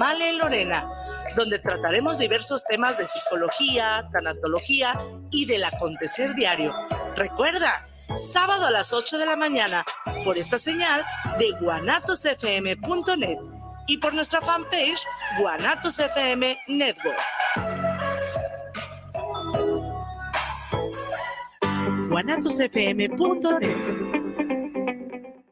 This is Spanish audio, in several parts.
Amalia y Lorena, donde trataremos diversos temas de psicología, tanatología y del acontecer diario. Recuerda, sábado a las 8 de la mañana, por esta señal de guanatosfm.net y por nuestra fanpage Guanatos FM guanatosfm.net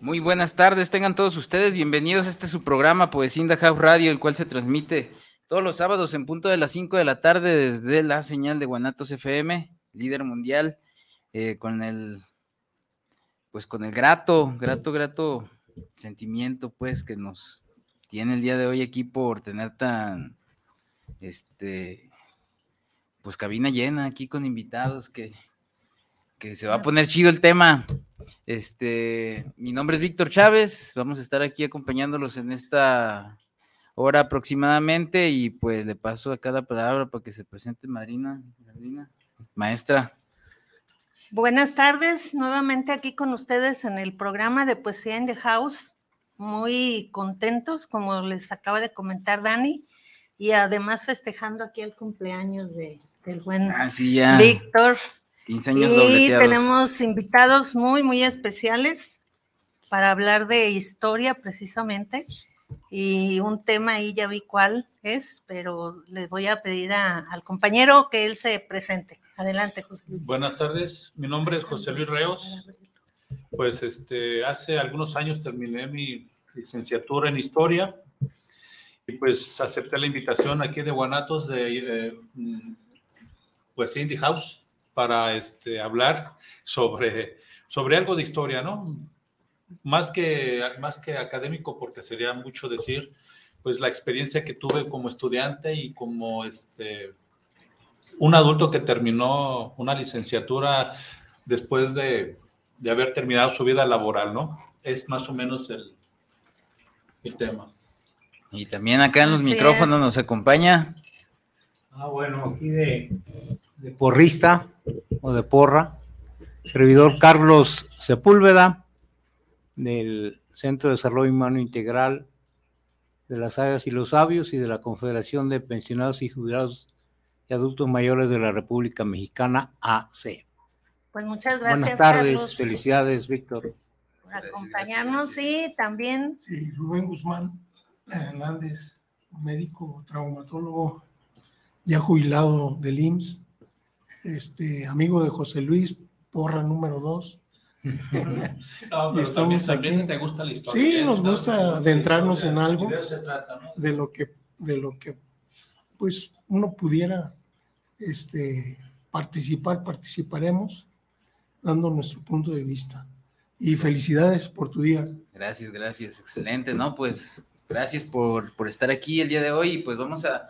Muy buenas tardes, tengan todos ustedes bienvenidos a este su programa Poesía in House Radio, el cual se transmite todos los sábados en punto de las 5 de la tarde desde la señal de Guanatos FM, líder mundial, eh, con el, pues con el grato, grato, grato sentimiento, pues, que nos tiene el día de hoy aquí por tener tan, este, pues cabina llena aquí con invitados que, que se va a poner chido el tema. Este, mi nombre es Víctor Chávez, vamos a estar aquí acompañándolos en esta hora aproximadamente y pues le paso a cada palabra para que se presente Madrina, Madrina maestra. Buenas tardes, nuevamente aquí con ustedes en el programa de Poesía en the House. Muy contentos, como les acaba de comentar Dani, y además festejando aquí el cumpleaños de, del buen ah, Víctor. 15 años y tenemos invitados muy, muy especiales para hablar de historia precisamente. Y un tema ahí ya vi cuál es, pero les voy a pedir al compañero que él se presente. Adelante, José Luis. Buenas tardes, mi nombre es José Luis Reos. Pues este, hace algunos años terminé mi licenciatura en historia y pues acepté la invitación aquí de Guanatos de eh, mm, pues Indie House para este, hablar sobre, sobre algo de historia, ¿no? Más que, más que académico, porque sería mucho decir, pues la experiencia que tuve como estudiante y como este, un adulto que terminó una licenciatura después de, de haber terminado su vida laboral, ¿no? Es más o menos el, el tema. Y también acá en los micrófonos nos acompaña. Ah, bueno, aquí de, de porrista o de porra, servidor Carlos Sepúlveda, del Centro de Desarrollo Humano Integral de las Sagas y los Sabios y de la Confederación de Pensionados y Jubilados y Adultos Mayores de la República Mexicana, AC. Pues muchas gracias. Buenas tardes, felicidades, Víctor. Por acompañarnos, sí, también. Sí, Rubén Guzmán Hernández, médico traumatólogo, ya jubilado del IMSS, este, amigo de José Luis, porra número dos. no, estamos también, te gusta la historia. Sí, nos gusta adentrarnos en algo de lo que, de lo que, pues, uno pudiera este, participar, participaremos, dando nuestro punto de vista. Y felicidades por tu día. Gracias, gracias, excelente, ¿no? Pues gracias por, por estar aquí el día de hoy y pues vamos a,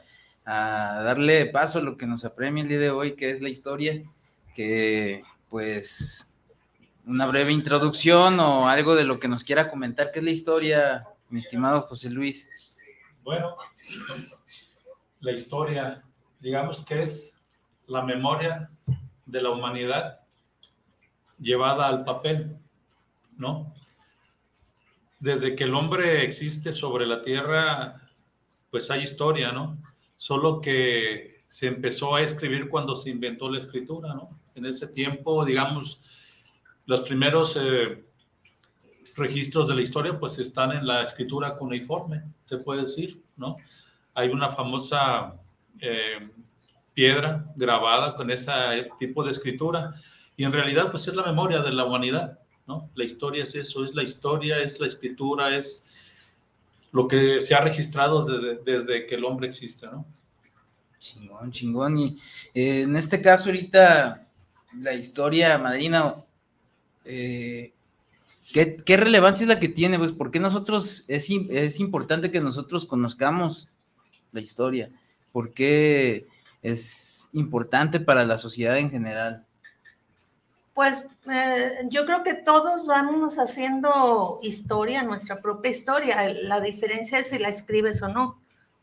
a darle paso a lo que nos apremia el día de hoy, que es la historia, que pues una breve introducción o algo de lo que nos quiera comentar, ¿qué es la historia, mi estimado José Luis? Bueno, la historia, digamos que es la memoria de la humanidad llevada al papel, ¿no? Desde que el hombre existe sobre la tierra, pues hay historia, ¿no? Solo que se empezó a escribir cuando se inventó la escritura, ¿no? En ese tiempo, digamos, los primeros eh, registros de la historia, pues están en la escritura cuneiforme, se puede decir, ¿no? Hay una famosa eh, piedra grabada con ese tipo de escritura y en realidad, pues es la memoria de la humanidad, ¿no? La historia es eso, es la historia, es la escritura, es lo que se ha registrado desde, desde que el hombre existe, ¿no? Chingón, chingón. Y eh, en este caso, ahorita, la historia madrina, eh, ¿qué, relevancia es la que tiene? Pues, ¿por qué nosotros, es, es importante que nosotros conozcamos la historia? ¿Por qué es importante para la sociedad en general? Pues eh, yo creo que todos vamos haciendo historia, nuestra propia historia. La diferencia es si la escribes o no,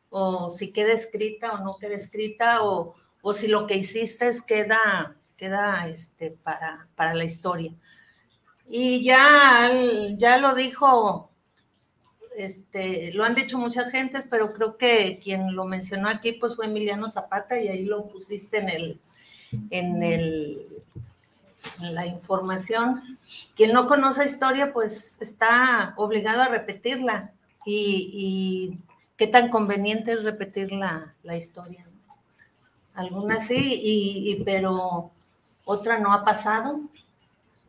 o si queda escrita o no queda escrita, o, si lo que hiciste queda, queda este, para, para la historia. Y ya, ya lo dijo, este, lo han dicho muchas gentes, pero creo que quien lo mencionó aquí pues fue Emiliano Zapata y ahí lo pusiste en el, en el la información. Quien no conoce historia, pues está obligado a repetirla. Y, qué tan conveniente es repetir la, historia. Algunas sí, y, pero otra no ha pasado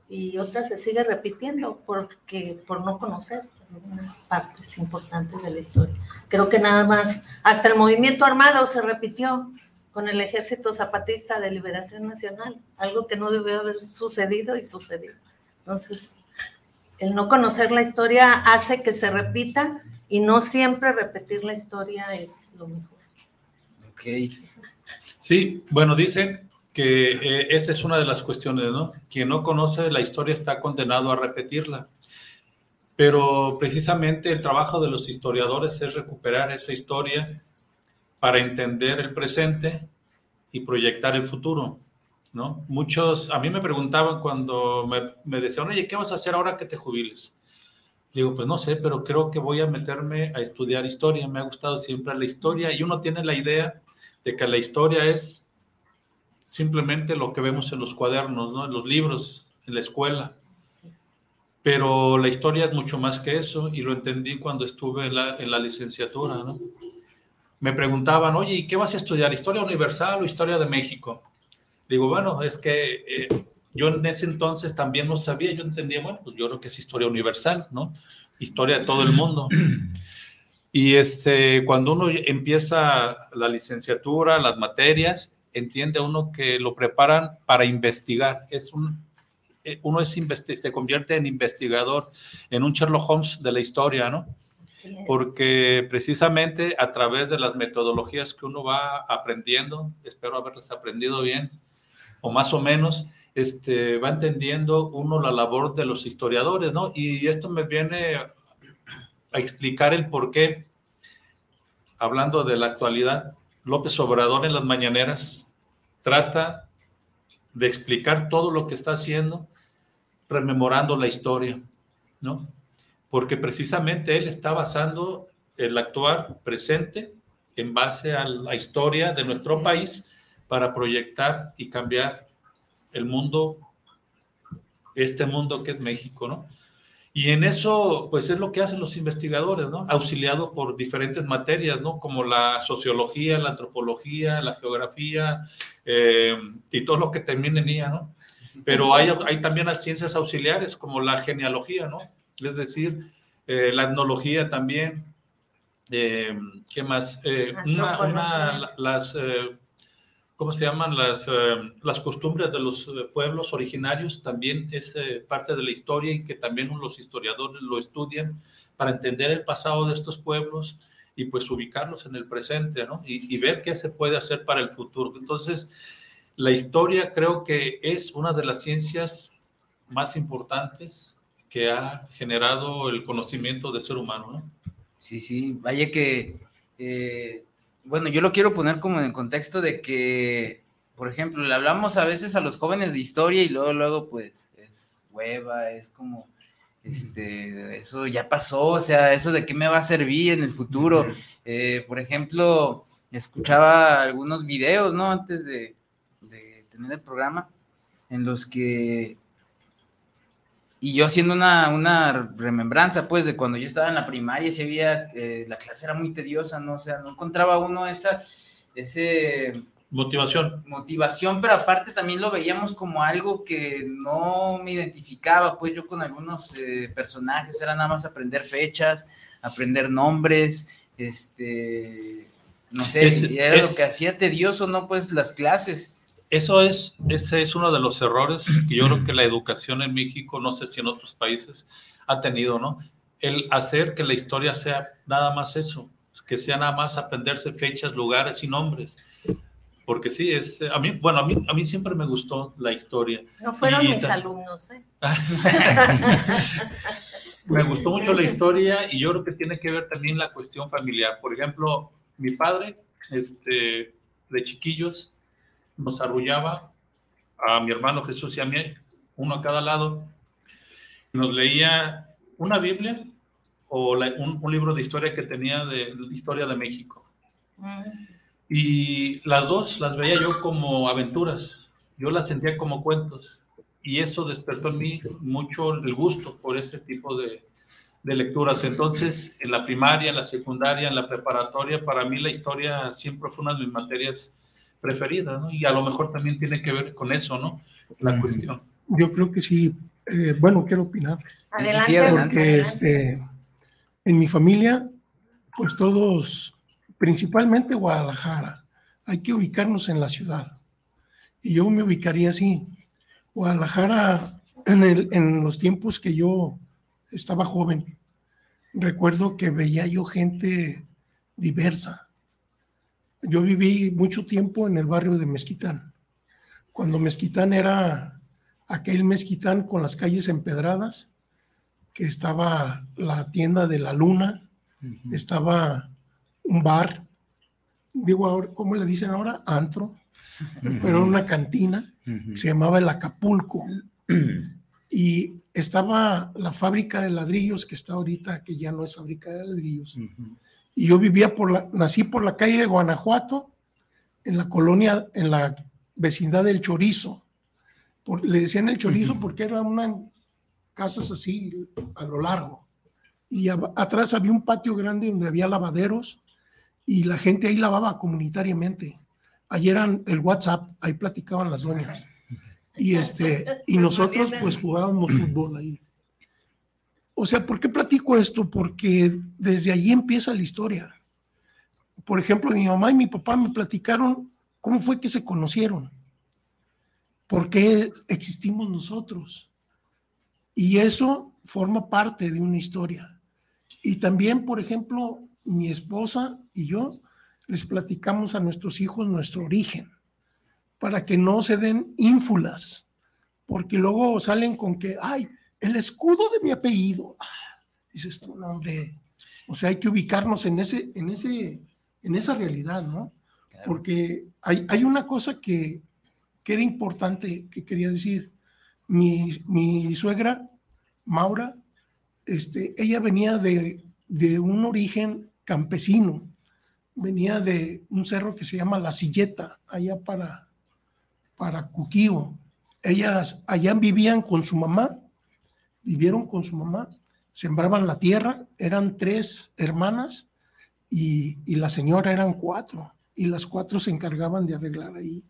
y otra se sigue repitiendo porque por no conocer algunas partes importantes de la historia. Creo que nada más, hasta el movimiento armado se repitió con el Ejército Zapatista de Liberación Nacional, algo que no debió haber sucedido y sucedió. Entonces, el no conocer la historia hace que se repita y no siempre repetir la historia es lo mejor. Ok. Sí, bueno, dicen que eh, esa es una de las cuestiones, ¿no? Quien no conoce la historia está condenado a repetirla. Pero precisamente el trabajo de los historiadores es recuperar esa historia para entender el presente y proyectar el futuro, ¿no? Muchos, a mí me preguntaban cuando me, me decían, oye, ¿qué vas a hacer ahora que te jubiles? Digo, pues no sé, pero creo que voy a meterme a estudiar historia. Me ha gustado siempre la historia y uno tiene la idea de que la historia es simplemente lo que vemos en los cuadernos, ¿no? En los libros, en la escuela. Pero la historia es mucho más que eso y lo entendí cuando estuve en la, en la licenciatura, ¿no? Me preguntaban, oye, ¿y qué vas a estudiar? ¿Historia universal o historia de México? Digo, bueno, es que eh, yo en ese entonces también no sabía, yo entendía, bueno, pues yo creo que es historia universal, ¿no? Historia de todo el mundo. Y este, cuando uno empieza la licenciatura, las materias, entiende uno que lo preparan para investigar. Es un, eh, uno es se convierte en investigador, en un Sherlock Holmes de la historia, ¿no? Porque precisamente a través de las metodologías que uno va aprendiendo, espero haberlas aprendido bien, o más o menos, este, va entendiendo uno la labor de los historiadores, ¿no? Y esto me viene a explicar el por qué, hablando de la actualidad, López Obrador en las mañaneras trata de explicar todo lo que está haciendo, rememorando la historia, ¿no? Porque precisamente él está basando el actuar presente en base a la historia de nuestro país para proyectar y cambiar el mundo, este mundo que es México, ¿no? Y en eso, pues es lo que hacen los investigadores, ¿no? Auxiliado por diferentes materias, ¿no? Como la sociología, la antropología, la geografía eh, y todo lo que termine en ella, ¿no? Pero hay, hay también las ciencias auxiliares, como la genealogía, ¿no? Es decir, eh, la etnología también. Eh, ¿Qué más? Eh, una, las, ¿cómo se llaman? Las, las costumbres de los pueblos originarios también es parte de la historia y que también los historiadores lo estudian para entender el pasado de estos pueblos y pues ubicarlos en el presente, ¿no? Y, y ver qué se puede hacer para el futuro. Entonces, la historia creo que es una de las ciencias más importantes que ha generado el conocimiento del ser humano, ¿no? Sí, sí, vaya que eh, bueno, yo lo quiero poner como en el contexto de que, por ejemplo, le hablamos a veces a los jóvenes de historia y luego, luego, pues, es hueva, es como, este, eso ya pasó, o sea, eso de qué me va a servir en el futuro. Eh, por ejemplo, escuchaba algunos videos, ¿no? Antes de, tener el programa, en los que y yo haciendo una, una, remembranza, pues, de cuando yo estaba en la primaria, se veía, eh, la clase era muy tediosa, ¿no? O sea, no encontraba uno esa, ese... Motivación. Motivación, pero aparte también lo veíamos como algo que no me identificaba, pues yo con algunos eh, personajes era nada más aprender fechas, aprender nombres, este, no sé, era lo que hacía tedioso, ¿no? Pues las clases. Eso es, ese es uno de los errores que yo creo que la educación en México, no sé si en otros países, ha tenido, ¿no? El hacer que la historia sea nada más eso, que sea nada más aprenderse fechas, lugares y nombres. Porque sí, es, a mí, bueno, a mí, a mí siempre me gustó la historia. No fueron mis alumnos, ¿eh? me gustó mucho la historia y yo creo que tiene que ver también la cuestión familiar. Por ejemplo, mi padre, este, de chiquillos, nos arrullaba a mi hermano Jesús y a mí, uno a cada lado, nos leía una Biblia o un, libro de historia que tenía de, historia de México. Mm. Y las dos las veía yo como aventuras, yo las sentía como cuentos. Y eso despertó en mí mucho el gusto por ese tipo de, de lecturas. Entonces, en la primaria, en la secundaria, en la preparatoria, para mí la historia siempre fue una de mis materias preferida, ¿no? Y a lo mejor también tiene que ver con eso, ¿no? La cuestión. Yo creo que sí. Eh, bueno, quiero opinar. Adelante, Porque este, en mi familia, pues todos, principalmente Guadalajara, hay que ubicarnos en la ciudad. Y yo me ubicaría así. Guadalajara, en, el, en los tiempos que yo estaba joven, recuerdo que veía yo gente diversa yo viví mucho tiempo en el barrio de Mezquitán. Cuando Mezquitán era aquel Mezquitán con las calles empedradas, que estaba la tienda de la luna, estaba un bar, digo ahora, ¿cómo le dicen ahora? Antro, pero una cantina, se llamaba el Acapulco. y estaba la fábrica de ladrillos que está ahorita, que ya no es fábrica de ladrillos. Y yo vivía por la, nací por la calle de Guanajuato, en la colonia, en la vecindad del Chorizo. le decían el Chorizo porque eran unas casas así a lo largo. Y atrás había un patio grande donde había lavaderos y la gente ahí lavaba comunitariamente. Ahí eran el WhatsApp, ahí platicaban las doñas. Y, este, y nosotros pues jugábamos fútbol ahí. O sea, ¿por qué platico esto? Porque desde allí empieza la historia. Por ejemplo, mi mamá y mi papá me platicaron cómo fue que se conocieron, por qué existimos nosotros. Y eso forma parte de una historia. Y también, por ejemplo, mi esposa y yo les platicamos a nuestros hijos nuestro origen, para que no se den ínfulas, porque luego salen con que, ay, el escudo de mi apellido. Ah, dices tú, no, hombre. O sea, hay que ubicarnos en, ese, en, ese, en esa realidad, ¿no? Porque hay, hay, una cosa que, que, era importante que quería decir. Mi, mi suegra, Maura, este, ella venía de, de, un origen campesino, venía de un cerro que se llama La Silleta, allá para, para Cuquío. Ellas allá vivían con su mamá vivieron con su mamá, sembraban la tierra, eran tres hermanas y, la señora eran cuatro, y las cuatro se encargaban de arreglar ahí.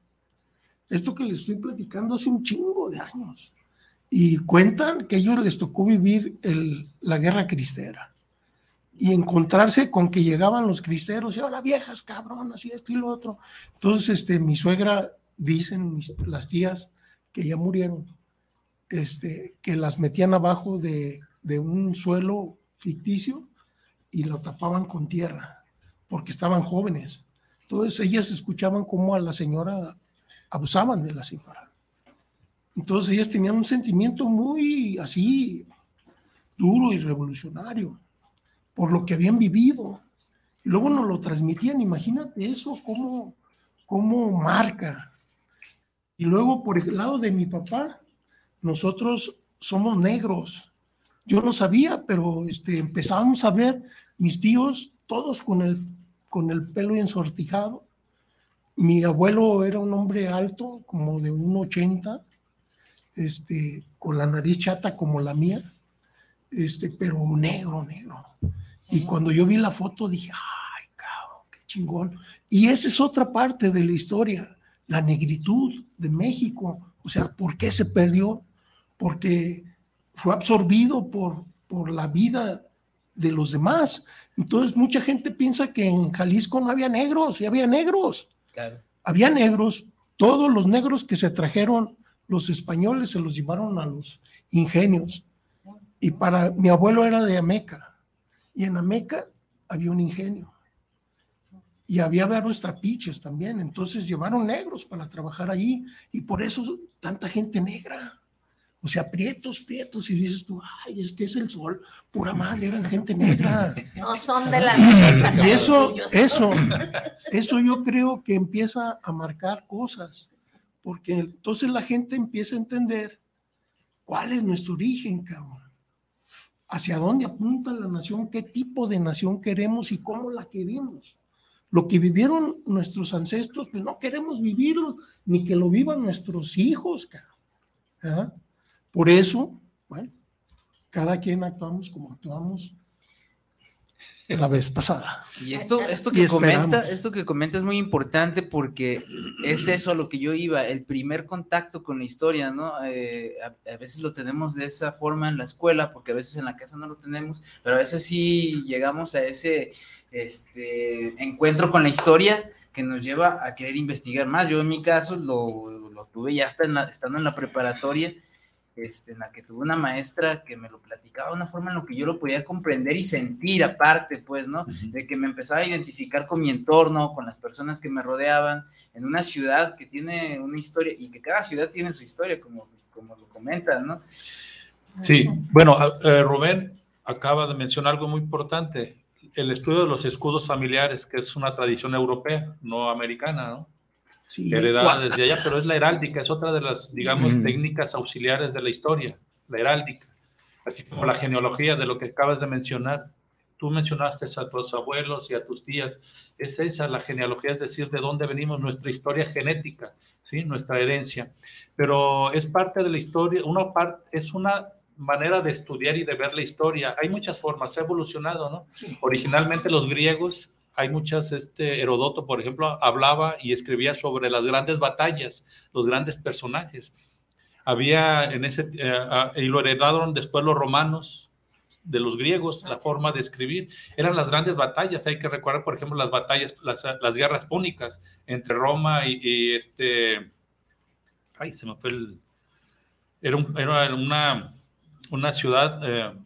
Esto que les estoy platicando hace un chingo de años. Y cuentan que a ellos les tocó vivir el, la guerra cristera y encontrarse con que llegaban los cristeros y ahora viejas cabronas y esto y lo otro. Entonces, este, mi suegra, dicen las tías que ya murieron, este, que las metían abajo de, un suelo ficticio y lo tapaban con tierra, porque estaban jóvenes. Entonces ellas escuchaban cómo a la señora abusaban de la señora. Entonces ellas tenían un sentimiento muy así, duro y revolucionario, por lo que habían vivido. Y luego nos lo transmitían, imagínate eso, cómo, cómo marca. Y luego por el lado de mi papá, nosotros somos negros. Yo no sabía, pero este, empezábamos a ver mis tíos todos con el, con el pelo ensortijado. Mi abuelo era un hombre alto, como de 1,80, este, con la nariz chata como la mía, este, pero negro, negro. Y cuando yo vi la foto dije, ay, cabrón, qué chingón. Y esa es otra parte de la historia, la negritud de México. O sea, ¿por qué se perdió? Porque fue absorbido por, por la vida de los demás. Entonces, mucha gente piensa que en Jalisco no había negros, y había negros. Había negros, todos los negros que se trajeron los españoles se los llevaron a los ingenios. Y para mi abuelo era de Ameca. Y en Ameca había un ingenio. Y había varios trapiches también. Entonces llevaron negros para trabajar allí. Y por eso tanta gente negra. O sea, prietos, prietos. Y dices tú, ay, es que es el sol. Pura madre, eran gente negra. No son de la Y eso, eso, eso yo creo que empieza a marcar cosas. Porque entonces la gente empieza a entender cuál es nuestro origen, cabrón hacia dónde apunta la nación, qué tipo de nación queremos y cómo la queremos. Lo que vivieron nuestros ancestros, pues no queremos vivirlo, ni que lo vivan nuestros hijos. ¿Ah? Por eso, bueno, cada quien actuamos como actuamos la vez pasada. Y esto, esto que comenta, esto que comenta es muy importante porque es eso a lo que yo iba, el primer contacto con la historia, ¿no? Eh, a, veces lo tenemos de esa forma en la escuela, porque a veces en la casa no lo tenemos, pero a veces sí llegamos a ese este, encuentro con la historia que nos lleva a querer investigar más. Yo en mi caso lo, lo tuve ya hasta estando en la preparatoria este, en la que tuve una maestra que me lo platicaba de una forma en la que yo lo podía comprender y sentir aparte, pues, ¿no? De que me empezaba a identificar con mi entorno, con las personas que me rodeaban, en una ciudad que tiene una historia y que cada ciudad tiene su historia, como, como lo comentan, ¿no? Sí, bueno, eh, Rubén acaba de mencionar algo muy importante, el estudio de los escudos familiares, que es una tradición europea, no americana, ¿no? Heredada desde allá, pero es la heráldica, es otra de las, digamos, técnicas auxiliares de la historia, la heráldica, así como la genealogía de lo que acabas de mencionar. Tú mencionaste a tus abuelos y a tus tías, es esa la genealogía, es decir, de dónde venimos, nuestra historia genética, ¿sí? nuestra herencia. Pero es parte de la historia, una parte, es una manera de estudiar y de ver la historia. Hay muchas formas, ha evolucionado, ¿no? Originalmente los griegos hay muchas, este Herodoto, por ejemplo, hablaba y escribía sobre las grandes batallas, los grandes personajes. Había en ese, eh, y lo heredaron después los romanos de los griegos, la forma de escribir. Eran las grandes batallas. Hay que recordar, por ejemplo, las batallas, las, las guerras púnicas entre Roma y, este. Ay, se me fue el. Era, era una, una ciudad. Eh,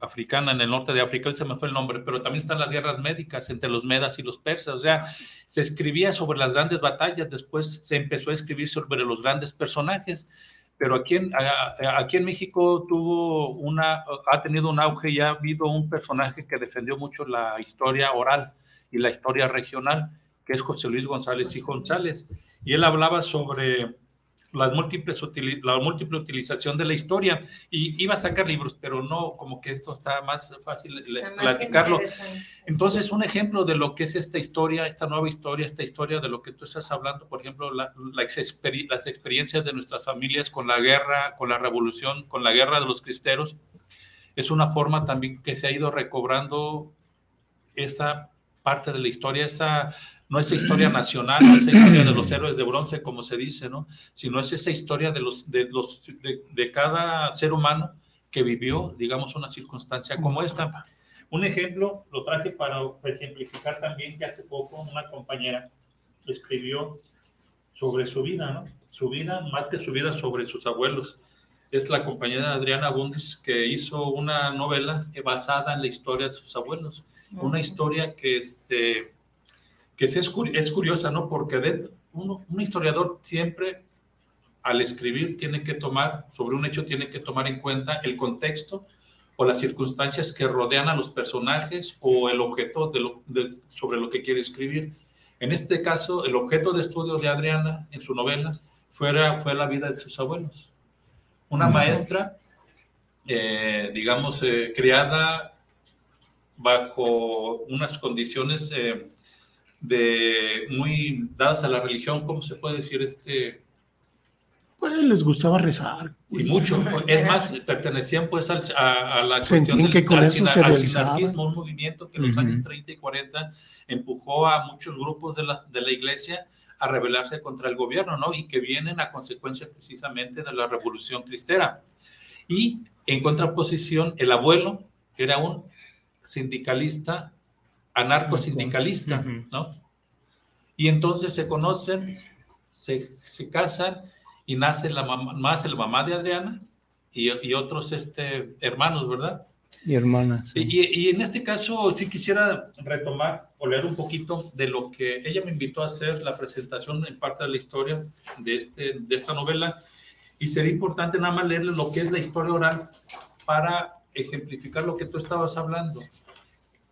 africana en el norte de África, se me fue el nombre, pero también están las guerras médicas entre los medas y los persas, o sea, se escribía sobre las grandes batallas, después se empezó a escribir sobre los grandes personajes, pero aquí en, aquí en México tuvo una, ha tenido un auge y ha habido un personaje que defendió mucho la historia oral y la historia regional, que es José Luis González y González, y él hablaba sobre las múltiples la múltiple utilización de la historia y iba a sacar libros, pero no, como que esto está más fácil platicarlo. Entonces, un ejemplo de lo que es esta historia, esta nueva historia, esta historia de lo que tú estás hablando, por ejemplo, la, las experiencias de nuestras familias con la guerra, con la revolución, con la guerra de los cristeros, es una forma también que se ha ido recobrando esa parte de la historia, esa no esa historia nacional, no esa historia de los héroes de bronce, como se dice, ¿no? Sino es esa historia de, los, de, los, de, cada ser humano que vivió, digamos, una circunstancia como esta. Un ejemplo lo traje para ejemplificar también que hace poco una compañera escribió sobre su vida, ¿no? Su vida, más que su vida sobre sus abuelos. Es la compañera Adriana Bundis que hizo una novela basada en la historia de sus abuelos. Una historia que, este, que es, es curiosa, ¿no? Porque un historiador siempre al escribir tiene que tomar, sobre un hecho tiene que tomar en cuenta el contexto o las circunstancias que rodean a los personajes o el objeto sobre lo que quiere escribir. En este caso, el objeto de estudio de Adriana en su novela fue, fue la vida de sus abuelos. Una maestra, eh, digamos, eh, criada bajo unas condiciones eh, de muy dadas a la religión, ¿cómo se puede decir? Este, pues les gustaba rezar. Y mucho. Es más, pertenecían pues al, a, la cuestión del que con eso se un movimiento que en los años 30 y 40 empujó a muchos grupos de la, de la iglesia a rebelarse contra el gobierno, ¿no? Y que vienen a consecuencia precisamente de la revolución cristera. Y en contraposición, el abuelo era un sindicalista, anarcosindicalista, ¿no? Y entonces se conocen, se, se casan y nace la mamá, nace la mamá de Adriana y, y otros este, hermanos, ¿verdad? Y hermanas. Y, y, en este caso sí quisiera retomar o leer un poquito de lo que ella me invitó a hacer la presentación en parte de la historia de, este, de esta novela. Y sería importante nada más leerle lo que es la historia oral para ejemplificar lo que tú estabas hablando.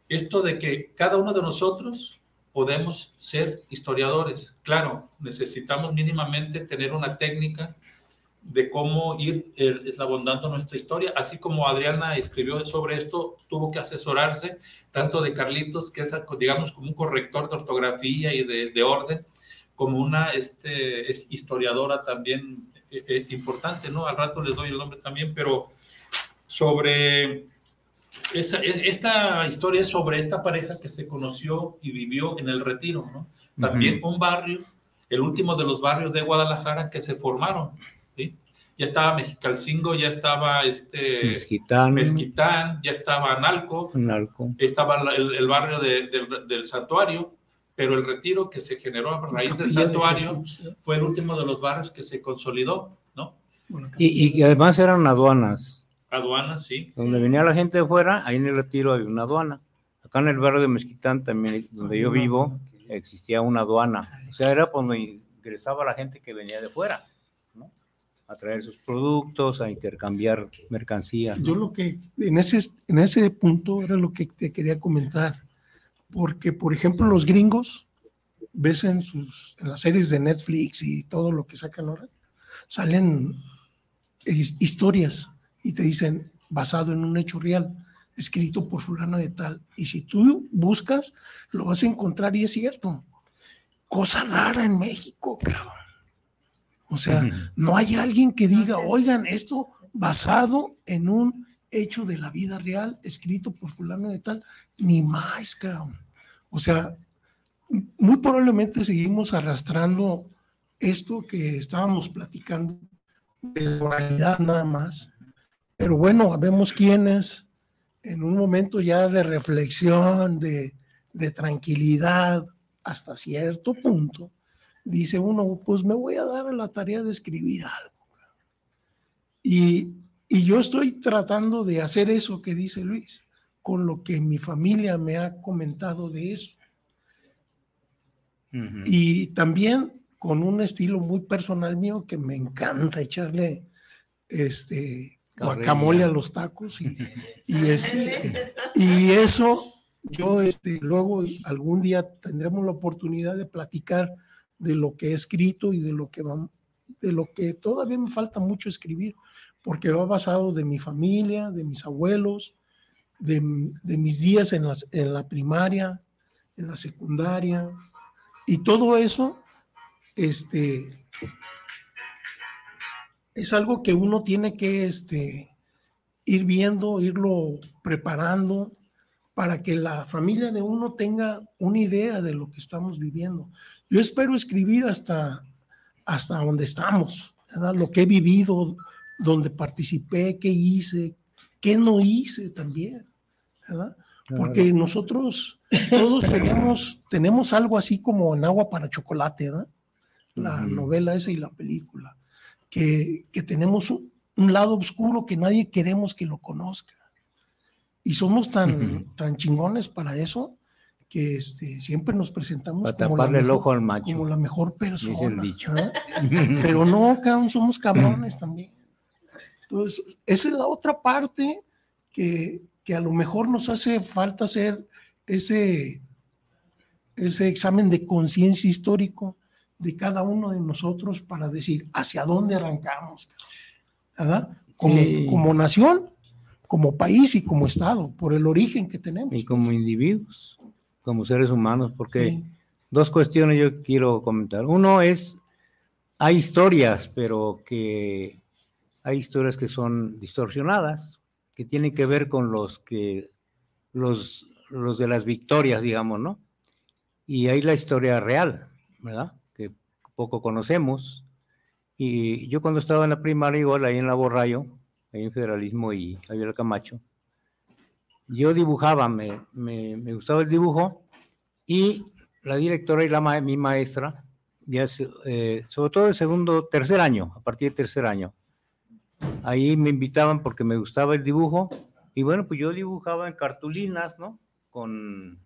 Esto de que cada uno de nosotros podemos ser historiadores. Claro, necesitamos mínimamente tener una técnica de cómo ir eh, eslabondando nuestra historia, así como Adriana escribió sobre esto, tuvo que asesorarse tanto de Carlitos, que es, digamos, como un corrector de ortografía y de, orden, como una este, historiadora también eh, eh, importante, ¿no? Al rato les doy el nombre también, pero sobre esa, e, esta historia es sobre esta pareja que se conoció y vivió en el retiro, ¿no? También un barrio, el último de los barrios de Guadalajara que se formaron. Ya estaba Mexicalcingo, ya estaba este Mezquitán, Mezquitán ya estaba Analco, Analco. estaba el, barrio del santuario, pero el retiro que se generó a raíz del santuario fue el último de los barrios que se consolidó, ¿no? Y, y además eran aduanas. Aduana, sí. Donde venía la gente de fuera, ahí en el retiro había una aduana. Acá en el barrio de Mezquitán, también donde yo vivo, existía una aduana. O sea, era cuando ingresaba la gente que venía de fuera. A traer sus productos, a intercambiar mercancía. Yo lo que, en ese, en ese punto era lo que te quería comentar. Porque, por ejemplo, los gringos, ves en, sus, en las series de Netflix y todo lo que sacan ahora, salen historias y te dicen basado en un hecho real, escrito por fulano de tal. Y si tú buscas, lo vas a encontrar y es cierto. Cosa rara en México, cabrón. O sea, no hay alguien que diga, oigan, esto basado en un hecho de la vida real, escrito por fulano de tal, ni más, cabrón. O sea, muy probablemente seguimos arrastrando esto que estábamos platicando de moralidad nada más, pero bueno, vemos quiénes en un momento ya de reflexión, de, tranquilidad, hasta cierto punto, dice uno, pues me voy a dar la tarea de escribir algo. Y, yo estoy tratando de hacer eso que dice Luis, con lo que mi familia me ha comentado de eso. Y también con un estilo muy personal mío que me encanta echarle este guacamole a los tacos y, este, y eso yo este, luego algún día tendremos la oportunidad de platicar de lo que he escrito y de lo que va, de lo que todavía me falta mucho escribir, porque va basado de mi familia, de mis abuelos, de, mis días en, las, en la primaria, en la secundaria, y todo eso, este, es algo que uno tiene que este, ir viendo, irlo preparando para que la familia de uno tenga una idea de lo que estamos viviendo. Yo espero escribir hasta, hasta donde estamos, lo que he vivido, donde participé, qué hice, qué no hice también. Porque nosotros todos tenemos, tenemos algo así como en agua para chocolate, ¿verdad? La novela esa y la película que, tenemos un, lado oscuro que nadie queremos que lo conozca. Y somos tan, tan chingones para eso que este, siempre nos presentamos como, la mejor, el ojo al macho. como la mejor persona. Pero no, somos cabrones también. Entonces, esa es la otra parte que, que a lo mejor nos hace falta hacer ese, ese examen de conciencia histórico de cada uno de nosotros para decir hacia dónde arrancamos, ¿verdad? Como, Sí. como nación, como país y como Estado, por el origen que tenemos. Y como individuos, como seres humanos, porque Sí. dos cuestiones yo quiero comentar. Uno es, hay historias, pero que hay historias que son distorsionadas, que tienen que ver con los que, los, los de las victorias, digamos, ¿no? Y hay la historia real, ¿verdad? Que poco conocemos. Y yo cuando estaba en la primaria, igual ahí en la Borrayo, ahí en Federalismo y Javier Camacho, yo dibujaba, me, me- me gustaba el dibujo y la directora y la ma- mi maestra, ya eh, sobre todo el segundo, tercer año, a partir del tercer año, ahí me invitaban porque me gustaba el dibujo y bueno, pues yo dibujaba en cartulinas, ¿no? Con,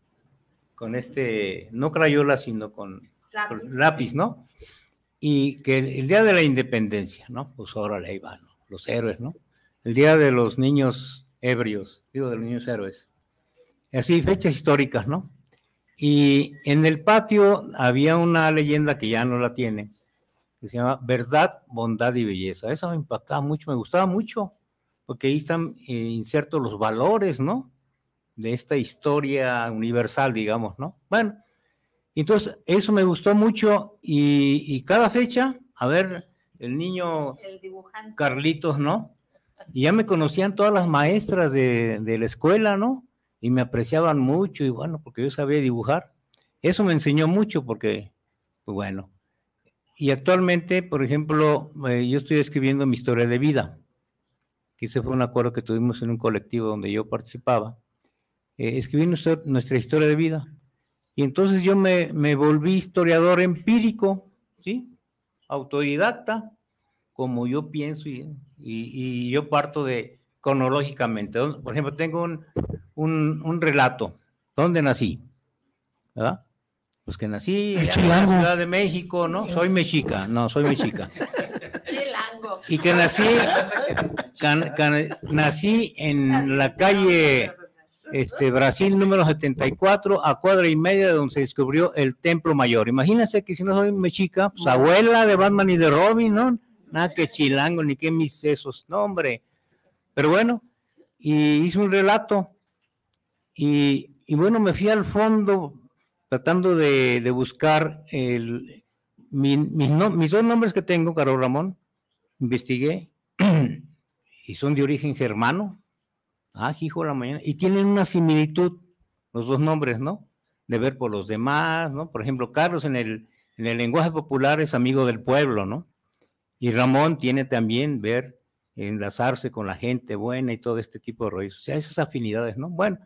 con este, no crayola, sino con con lápiz, ¿no? Y que el, el día de la independencia, ¿no? Pues órale, ahí van, ¿no? los héroes, ¿no? El día de los niños ebrios, digo, de los niños héroes. Así, fechas históricas, ¿no? Y en el patio había una leyenda que ya no la tiene, que se llama Verdad, Bondad y Belleza. Eso me impactaba mucho, me gustaba mucho, porque ahí están eh, insertos los valores, ¿no? De esta historia universal, digamos, ¿no? Bueno, entonces, eso me gustó mucho y, y cada fecha, a ver, el niño El. Carlitos, ¿no? Y ya me conocían todas las maestras de, la escuela, ¿no? Y me apreciaban mucho y bueno, porque yo sabía dibujar. Eso me enseñó mucho porque, pues bueno. Y actualmente, por ejemplo, eh, yo estoy escribiendo mi historia de vida, que ese fue un acuerdo que tuvimos en un colectivo donde yo participaba. Eh, escribí nuestra, nuestra historia de vida. Y entonces yo me volví historiador empírico, ¿sí? Autodidacta, como yo pienso y, y- y yo parto de cronológicamente. Por ejemplo, tengo un, un, un relato. ¿Dónde nací? ¿Verdad? Pues que nací en la. Ciudad de México, ¿no? Soy mexica, no, soy mexica. Chilango. Y que nací, can- can- nací en la calle este, Brasil número 74, a cuadra y media de donde se descubrió el Templo Mayor. Imagínense que si no soy mexica, pues abuela de Batman y de Robin, ¿no? Nada que chilango, ni que mis sesos, no, hombre. Pero bueno, y hice un relato. Y, y bueno, me fui al fondo tratando de, de buscar el, mi- mis, no- mis dos nombres que tengo, Carlos Ramón, investigué y son de origen germano. Ah, hijo de la mañana. Y tienen una similitud, los dos nombres, ¿no? De ver por los demás, ¿no? Por ejemplo, Carlos en el, en el lenguaje popular es amigo del pueblo, ¿no? Y Ramón tiene también ver, enlazarse con la gente buena y todo este tipo de rollos. O sea, esas afinidades, ¿no? Bueno,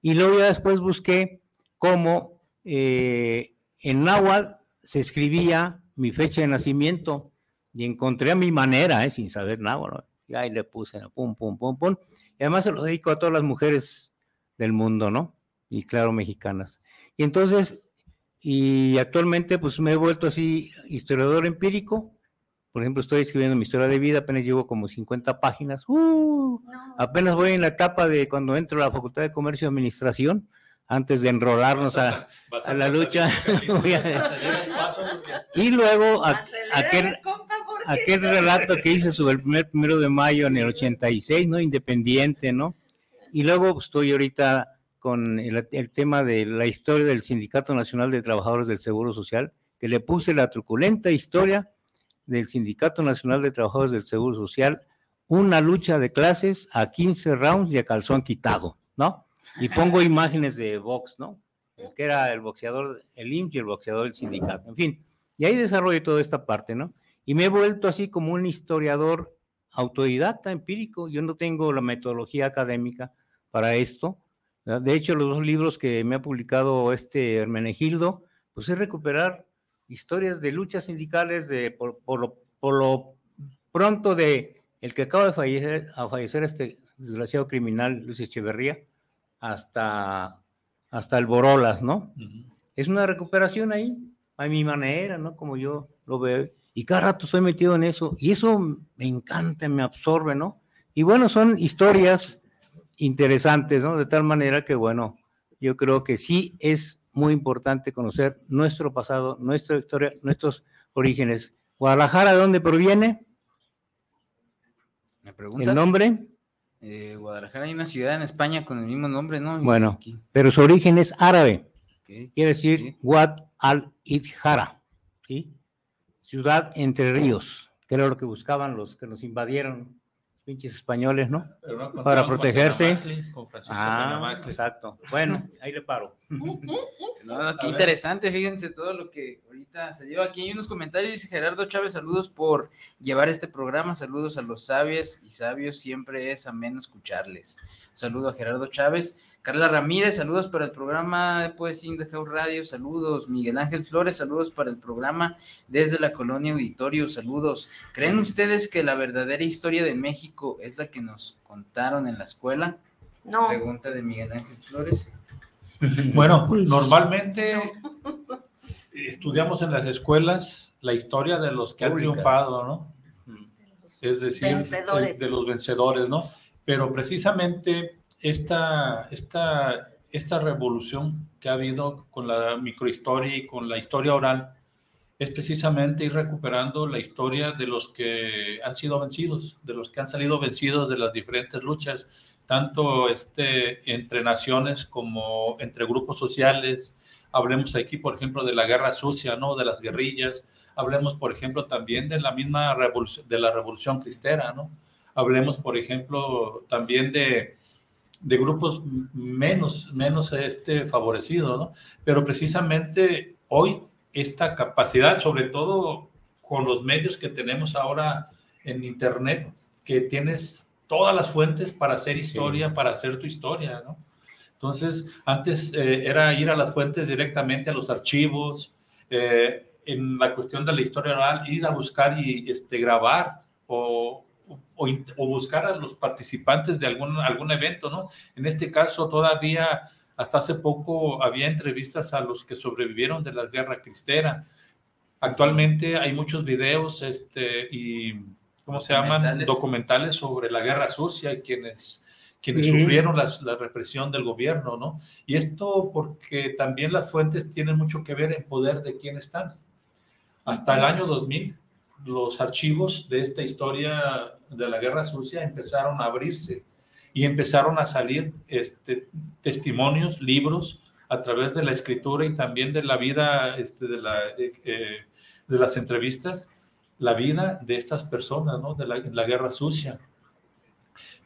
y luego ya después busqué cómo eh, en náhuatl se escribía mi fecha de nacimiento y encontré a mi manera, ¿eh? sin saber náhuatl. Y ahí le puse, pum, pum, pum, pum. Y además se lo dedico a todas las mujeres del mundo, ¿no? Y claro, mexicanas. Y entonces, y actualmente pues me he vuelto así historiador empírico. Por ejemplo, estoy escribiendo mi historia de vida, apenas llevo como 50 páginas. ¡Uh! No. Apenas voy en la etapa de cuando entro a la Facultad de Comercio y Administración, antes de enrolarnos a, la lucha. el Voy a- paso, y luego aquel, aquel relato que hice sobre el primer primero de mayo en el 86, ¿no? Independiente, ¿no? Y luego pues, estoy ahorita con el, el tema de la historia del Sindicato Nacional de Trabajadores del Seguro Social, que le puse la truculenta historia del Sindicato Nacional de Trabajadores del Seguro Social, una lucha de clases a 15 rounds y a calzón quitado, ¿no? Y pongo imágenes de box, ¿no? El que era el boxeador, el IMSS y el boxeador del sindicato, en fin. Y ahí desarrollo toda esta parte, ¿no? Y me he vuelto así como un historiador autodidacta, empírico. Yo no tengo la metodología académica para esto. ¿verdad? De hecho, los dos libros que me ha publicado este Hermenegildo, pues es recuperar historias de luchas sindicales de, por, por lo, por lo pronto de el que acaba de fallecer, a fallecer este desgraciado criminal, Luis Echeverría, hasta, hasta el Borolas, ¿no? Es una recuperación ahí, a mi manera, ¿no? Como yo lo veo. Y cada rato estoy metido en eso. Y eso me encanta, me absorbe, ¿no? Y bueno, son historias interesantes, ¿no? De tal manera que, bueno, yo creo que sí es muy importante conocer nuestro pasado, nuestra historia, nuestros orígenes. Guadalajara, ¿de dónde proviene? ¿Me preguntas? ¿El nombre? Eh, Guadalajara hay una ciudad en España con el mismo nombre, ¿no? Bueno, Aquí. pero su origen es árabe. Quiere decir Sí. Guad al-Idhara, ¿sí? Ciudad entre ríos, que era lo que buscaban los que nos invadieron, pinches españoles, ¿no? Pero no Para con protegerse. Tenamaxli, con Francisco Ah, exacto. Bueno, ahí le paro. No, qué interesante, fíjense todo lo que ahorita se dio. Aquí hay unos comentarios, dice Gerardo Chávez, saludos por llevar este programa, saludos a los sabios y sabios, siempre es ameno escucharles. Un saludo a Gerardo Chávez. Carla Ramírez, saludos para el programa de Poesía in the House Radio, saludos. Miguel Ángel Flores, saludos para el programa desde la colonia Auditorio, saludos. ¿Creen ustedes que la verdadera historia de México es la que nos contaron en la escuela? No, Pregunta de Miguel Ángel Flores. Bueno, Pues, normalmente estudiamos en las escuelas la historia de los que han triunfado, ¿no? Es decir, Vencedores. de los vencedores, ¿no? Pero precisamente esta, esta, esta revolución que ha habido con la microhistoria y con la historia oral es precisamente ir recuperando la historia de los que han sido vencidos, de los que han salido vencidos de las diferentes luchas, tanto este, entre naciones como entre grupos sociales. Hablemos aquí, por ejemplo, de la guerra sucia, ¿no? De las guerrillas. Hablemos, por ejemplo, también de la misma revolución, de la revolución cristera, ¿no? Hablemos, por ejemplo, también de, de grupos menos, menos este, favorecidos, ¿no? Pero precisamente hoy esta capacidad, sobre todo con los medios que tenemos ahora en Internet, que tienes todas las fuentes para hacer historia, para hacer tu historia, ¿no? Entonces, antes eh, era ir a las fuentes directamente a los archivos, eh, en la cuestión de la historia oral, ir a buscar y este, grabar o, o, o buscar a los participantes de algún, algún evento, ¿no? En este caso, todavía hasta hace poco había entrevistas a los que sobrevivieron de la guerra cristera. Actualmente hay muchos videos este, y, ¿cómo se llaman? Documentales. Sobre la guerra sucia y quienes, quienes Sí. sufrieron las- la represión del gobierno, ¿no? Y esto porque también las fuentes tienen mucho que ver en poder de quién están. Hasta el año 2000, los archivos de esta historia de la guerra sucia empezaron a abrirse y empezaron a salir este, testimonios, libros a través de la escritura y también de la vida, este, de, la, eh, eh, de las entrevistas, la vida de estas personas, ¿no? De la, la guerra sucia.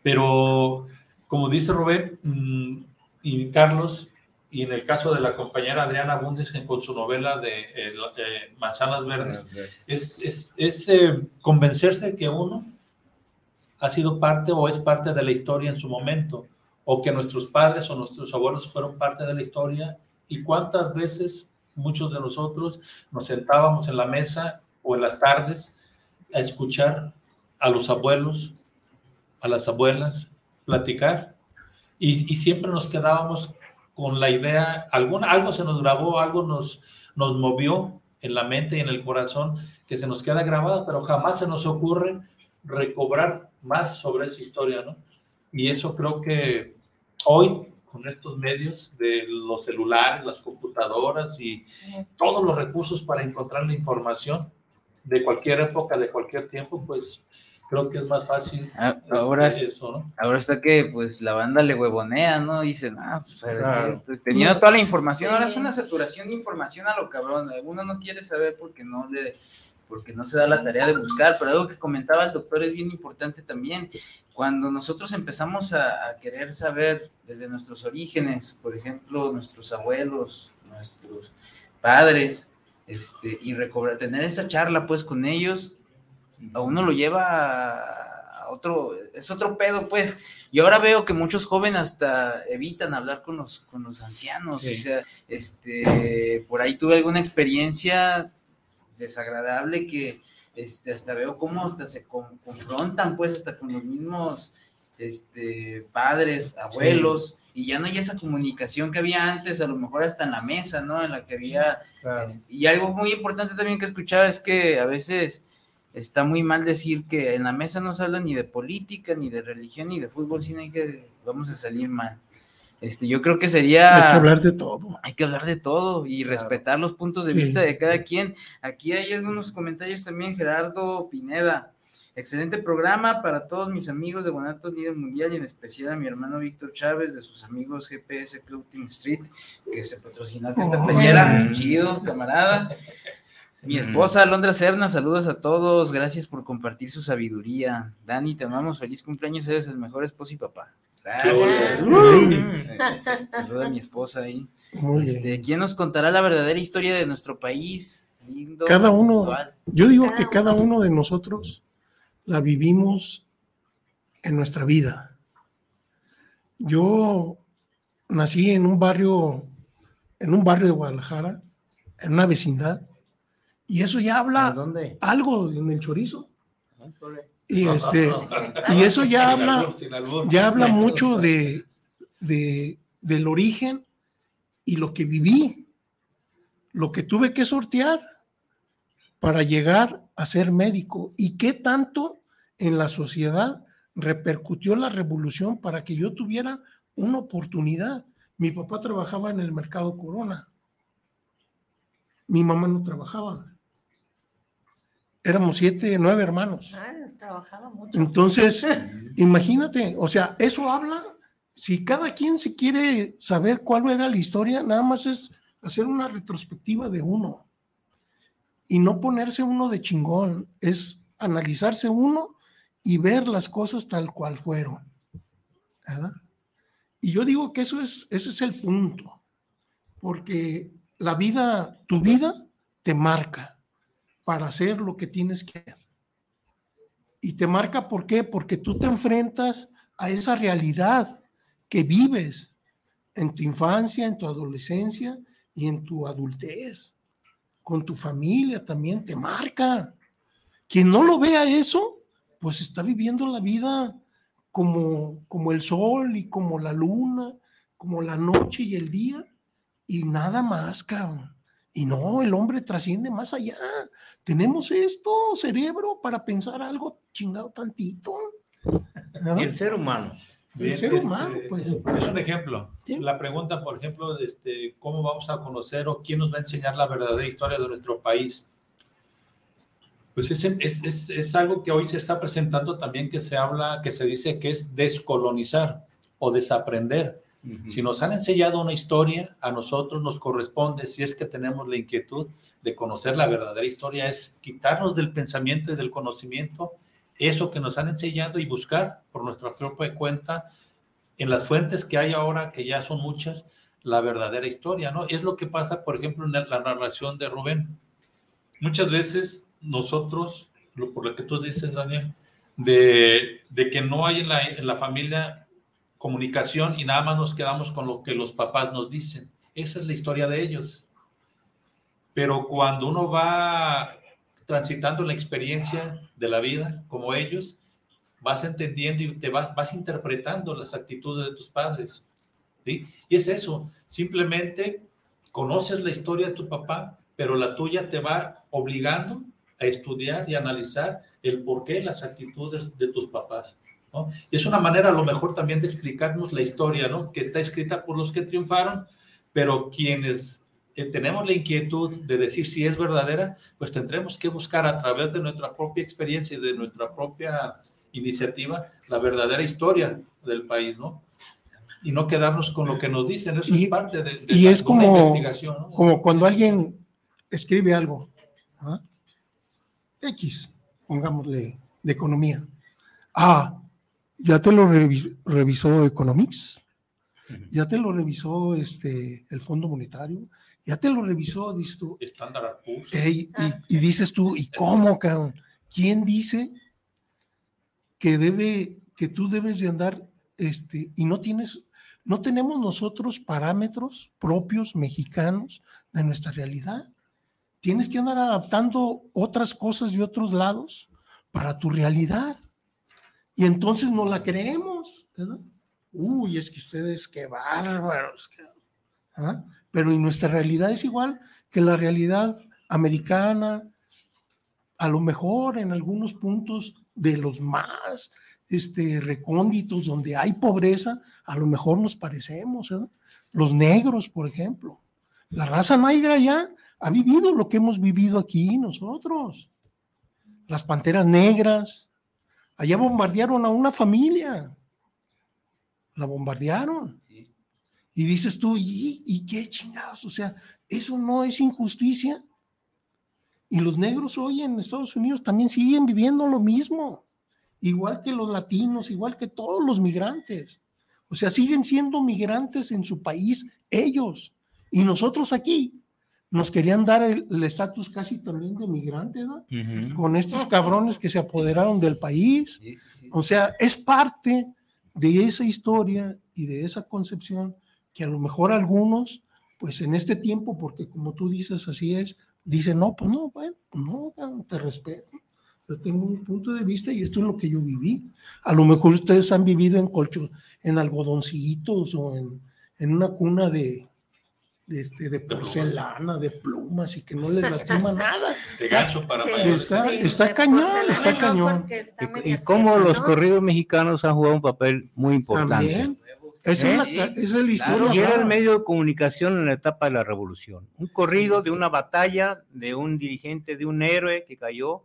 Pero, como dice Rubén mm, y Carlos, y en el caso de la compañera Adriana Bundes con su novela de eh, eh, Manzanas Verdes, es, es, es, eh, convencerse que uno ha sido parte o es parte de la historia en su momento, o que nuestros padres o nuestros abuelos fueron parte de la historia, y cuántas veces muchos de nosotros nos sentábamos en la mesa o en las tardes a escuchar a los abuelos, a las abuelas, platicar, y, siempre nos quedábamos con la idea, alguna, algo se nos grabó, algo nos, nos movió en la mente y en el corazón que se nos queda grabado, pero jamás se nos ocurre recobrar más sobre esa historia, ¿no? Y eso creo que hoy, con estos medios de los celulares, las computadoras y todos los recursos para encontrar la información de cualquier época, de cualquier tiempo, pues creo que es más fácil Ah, este, ahora, eso, ¿no? ahora está que pues la banda le huevonea, ¿no? Dicen, ah, pues Claro. teniendo toda la información, ahora es una saturación de información a lo cabrón. Uno no quiere saber porque no le, porque no se da la tarea de buscar, pero algo que comentaba el doctor es bien importante también. Cuando nosotros empezamos a, a querer saber desde nuestros orígenes, por ejemplo, nuestros abuelos, nuestros padres, este, y recobrar, tener esa charla pues con ellos, a uno lo lleva a, a otro, es otro pedo, pues. Y ahora veo que muchos jóvenes hasta evitan hablar con los, con los ancianos. Sí. O sea, este, por ahí tuve alguna experiencia desagradable que este, hasta veo cómo hasta se con- confrontan, pues, hasta con los mismos este, padres, abuelos, y ya no hay esa comunicación que había antes, a lo mejor hasta en la mesa, ¿no? En la que había Claro. es- Y algo muy importante también que escuchaba es que a veces está muy mal decir que en la mesa no se habla ni de política, ni de religión, ni de fútbol, sino hay que vamos a salir mal. Este, yo creo que sería. Hay que hablar de todo. Hay que hablar de todo y respetar los puntos de vista de cada quien. Aquí hay algunos comentarios también, Gerardo Pineda. Excelente programa para todos mis amigos de Guanatos Líder Mundial y en especial a mi hermano Víctor Chávez de sus amigos GPS Club Team Street, que se patrocina esta playera. Chido, camarada. Mi esposa Alondra Serna, saludos a todos, gracias por compartir su sabiduría. Dani, te amamos, feliz cumpleaños, eres el mejor esposo y papá. Gracias. Saludos a mi esposa ahí. Este, ¿Quién nos contará la verdadera historia de nuestro país? cada uno, yo digo que cada uno de nosotros la vivimos en nuestra vida. Yo nací en un barrio, en un barrio de Guadalajara, en una vecindad, y eso ya habla algo en el chorizo. Y, este, y eso ya habla, ya habla mucho de, de, del origen y lo que viví, lo que tuve que sortear para llegar a ser médico y qué tanto en la sociedad repercutió la revolución para que yo tuviera una oportunidad. Mi papá trabajaba en el mercado Corona. Mi mamá no trabajaba éramos siete, nueve hermanos. Ah, trabajaba mucho. Entonces, imagínate, o sea, eso habla, si cada quien se quiere saber cuál era la historia, nada más es hacer una retrospectiva de uno y no ponerse uno de chingón, es analizarse uno y ver las cosas tal cual fueron. ¿verdad? Y yo digo que eso es, ese es el punto, porque la vida, tu vida te marca para hacer lo que tienes que hacer. Y te marca por qué? Porque tú te enfrentas a esa realidad que vives en tu infancia, en tu adolescencia y en tu adultez. Con tu familia también te marca. Quien no lo vea eso, pues está viviendo la vida como, como el sol y como la luna, como la noche y el día, y nada más, cabrón. Y no, el hombre trasciende más allá. Tenemos esto, cerebro, para pensar algo chingado tantito. Y el ser humano. el ser este, humano, pues. Es un ejemplo. La pregunta, por ejemplo, de este, cómo vamos a conocer o quién nos va a enseñar la verdadera historia de nuestro país. Pues es, es, es, es algo que hoy se está presentando también que se habla, que se dice que es descolonizar o desaprender si nos han enseñado una historia, a nosotros nos corresponde, si es que tenemos la inquietud de conocer la verdadera historia, es quitarnos del pensamiento y del conocimiento eso que nos han enseñado y buscar por nuestra propia cuenta en las fuentes que hay ahora, que ya son muchas, la verdadera historia, ¿no? Es lo que pasa, por ejemplo, en la narración de Rubén. Muchas veces nosotros, por lo que tú dices, Daniel, de, de que no hay en la, en la familia comunicación y nada más nos quedamos con lo que los papás nos dicen. Esa es la historia de ellos. Pero cuando uno va transitando la experiencia de la vida como ellos, vas entendiendo y te vas, vas interpretando las actitudes de tus padres. ¿sí? Y es eso, simplemente conoces la historia de tu papá, pero la tuya te va obligando a estudiar y analizar el porqué las actitudes de tus papás. Y es una manera a lo mejor también de explicarnos la historia, ¿no? Que está escrita por los que triunfaron, pero quienes eh, tenemos la inquietud de decir si es verdadera, pues tendremos que buscar a través de nuestra propia experiencia y de nuestra propia iniciativa la verdadera historia del país, ¿no? Y no quedarnos con lo que nos dicen, eso es parte de, de y es como, investigación. ¿no? Como cuando alguien escribe algo, ¿ah? X, pongámosle, de economía. Ah, ya te lo revisó Economics, ya te lo revisó este, el Fondo Monetario, ya te lo revisó, dices tú. Estándar y, y, dices tú, ¿y cómo, cabrón? ¿Quién dice que debe, que tú debes de andar, este, y no tienes, no tenemos nosotros parámetros propios mexicanos de nuestra realidad? Tienes que andar adaptando otras cosas de otros lados para tu realidad. Y entonces no la creemos, ¿verdad? Uy, es que ustedes qué bárbaros. ¿ah? Pero y nuestra realidad es igual que la realidad americana, a lo mejor en algunos puntos de los más este, recónditos donde hay pobreza, a lo mejor nos parecemos. ¿eh? Los negros, por ejemplo. La raza negra ya ha vivido lo que hemos vivido aquí nosotros. Las panteras negras. Allá bombardearon a una familia. La bombardearon. Y dices tú, ¿y, ¿y qué chingados? O sea, eso no es injusticia. Y los negros hoy en Estados Unidos también siguen viviendo lo mismo, igual que los latinos, igual que todos los migrantes. O sea, siguen siendo migrantes en su país ellos. Y nosotros aquí nos querían dar el estatus casi también de migrante, ¿no? Con estos cabrones que se apoderaron del país. O sea, es parte de esa historia y de esa concepción que a lo mejor algunos, pues en este tiempo, porque como tú dices, así es, dice, no, pues no, bueno, no, te respeto. Yo tengo un punto de vista y esto es lo que yo viví. A lo mejor ustedes han vivido en colcho, en algodoncitos o en, en una cuna de, de, este, de porcelana, de plumas y que no les lastima nada. De gancho para Está, está cañón, está cañón. y, y cómo los corridos mexicanos han jugado un papel muy importante. También. Esa, es la, esa es la historia. Y era el medio de comunicación en la etapa de la revolución. Un corrido de una batalla, de un dirigente, de un héroe que cayó.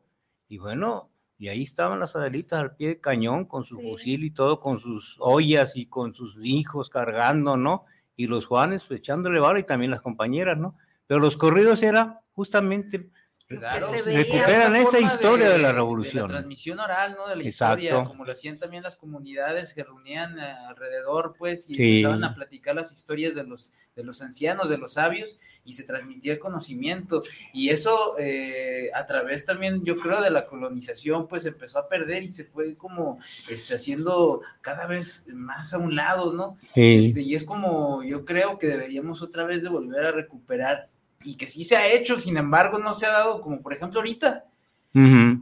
Y bueno, y ahí estaban las adelitas al pie de cañón con su fusil y todo, con sus ollas y con sus hijos cargando, ¿no? Y los Juanes pues, echándole vara y también las compañeras, ¿no? Pero los corridos era justamente Claro, recuperan esa historia de, la revolución. De la transmisión oral, ¿no? De la historia, como lo hacían también las comunidades que reunían eh, alrededor, pues, y empezaban a platicar las historias de los, de los ancianos, de los sabios, y se transmitía el conocimiento. Y eso, eh, a través también, yo creo, de la colonización, pues, empezó a perder y se fue como este, haciendo cada vez más a un lado, ¿no? Este, y es como, yo creo que deberíamos otra vez de volver a recuperar y que sí se ha hecho, sin embargo, no se ha dado, como por ejemplo ahorita,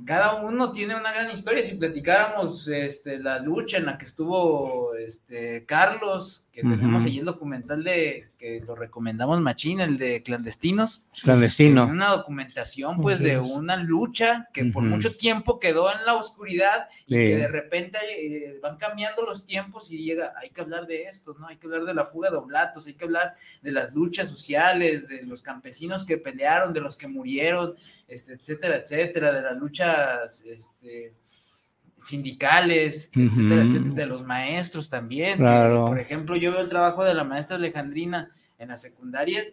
cada uno tiene una gran historia. Si platicáramos este, la lucha en la que estuvo este, Carlos, que tenemos ahí el documental de que lo recomendamos machín, el de clandestinos. Clandestino. Una documentación pues de una lucha que por mucho tiempo quedó en la oscuridad y que de repente eh, van cambiando los tiempos y llega, hay que hablar de esto, ¿no? Hay que hablar de la fuga de oblatos, hay que hablar de las luchas sociales, de los campesinos que pelearon, de los que murieron, este, etcétera, etcétera, de las luchas, este, sindicales, etcétera, etcétera, de los maestros también. por ejemplo, yo veo el trabajo de la maestra Alejandrina en la secundaria,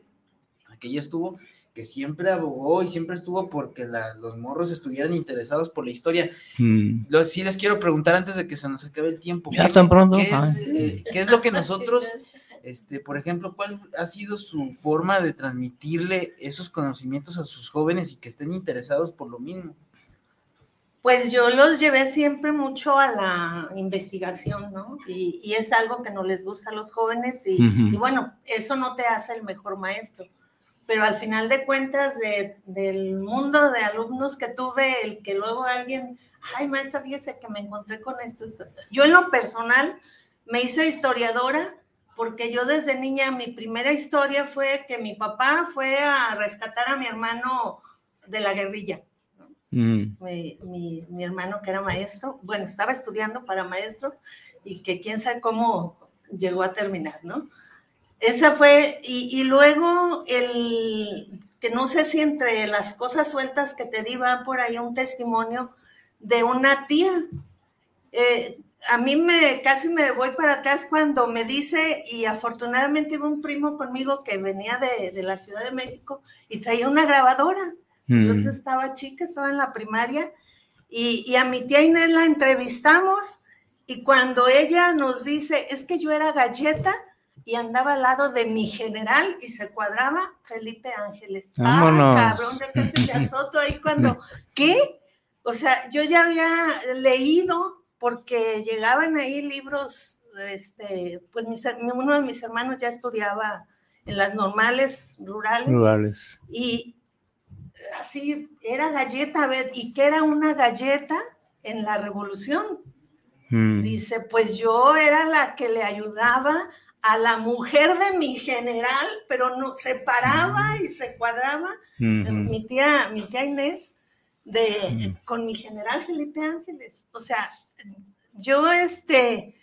que ella estuvo, que siempre abogó y siempre estuvo porque los morros estuvieran interesados por la historia. Mm. Lo, sí les quiero preguntar antes de que se nos acabe el tiempo. Ya tan pronto. ¿qué es, eh, ¿Qué es lo que nosotros, este, por ejemplo, cuál ha sido su forma de transmitirle esos conocimientos a sus jóvenes y que estén interesados por lo mismo? Pues yo los llevé siempre mucho a la investigación, ¿no? Y, es algo que no les gusta a los jóvenes y, bueno, eso no te hace el mejor maestro. Pero al final de cuentas, del mundo de alumnos que tuve, el que luego alguien, ay, maestra, fíjese que me encontré con esto. Yo en lo personal me hice historiadora porque yo desde niña, mi primera historia fue que mi papá fue a rescatar a mi hermano de la guerrilla Mm. Mi, hermano que era maestro, bueno, estaba estudiando para maestro y que quién sabe cómo llegó a terminar, ¿no? Esa fue, y, luego el, que no sé si entre las cosas sueltas que te di va por ahí un testimonio de una tía. Eh, a mí me casi me voy para atrás cuando me dice, y afortunadamente iba un primo conmigo que venía de, de la Ciudad de México y traía una grabadora yo mm. estaba chica, estaba en la primaria y, a mi tía Inés la entrevistamos y cuando ella nos dice, es que yo era galleta y andaba al lado de mi general y se cuadraba Felipe Ángeles. Ah, cabrón, de que se Soto ahí cuando, ¿qué? O sea, yo ya había leído porque llegaban ahí libros, este, pues uno de mis hermanos ya estudiaba en las normales rurales. Rurales. Y, así, era galleta, a ver, ¿y qué era una galleta en la revolución? Mm. Dice, pues yo era la que le ayudaba a la mujer de mi general, pero no se paraba mm. y se cuadraba. Mi tía, mi tía Inés, de, con mi general Felipe Ángeles. O sea, yo este,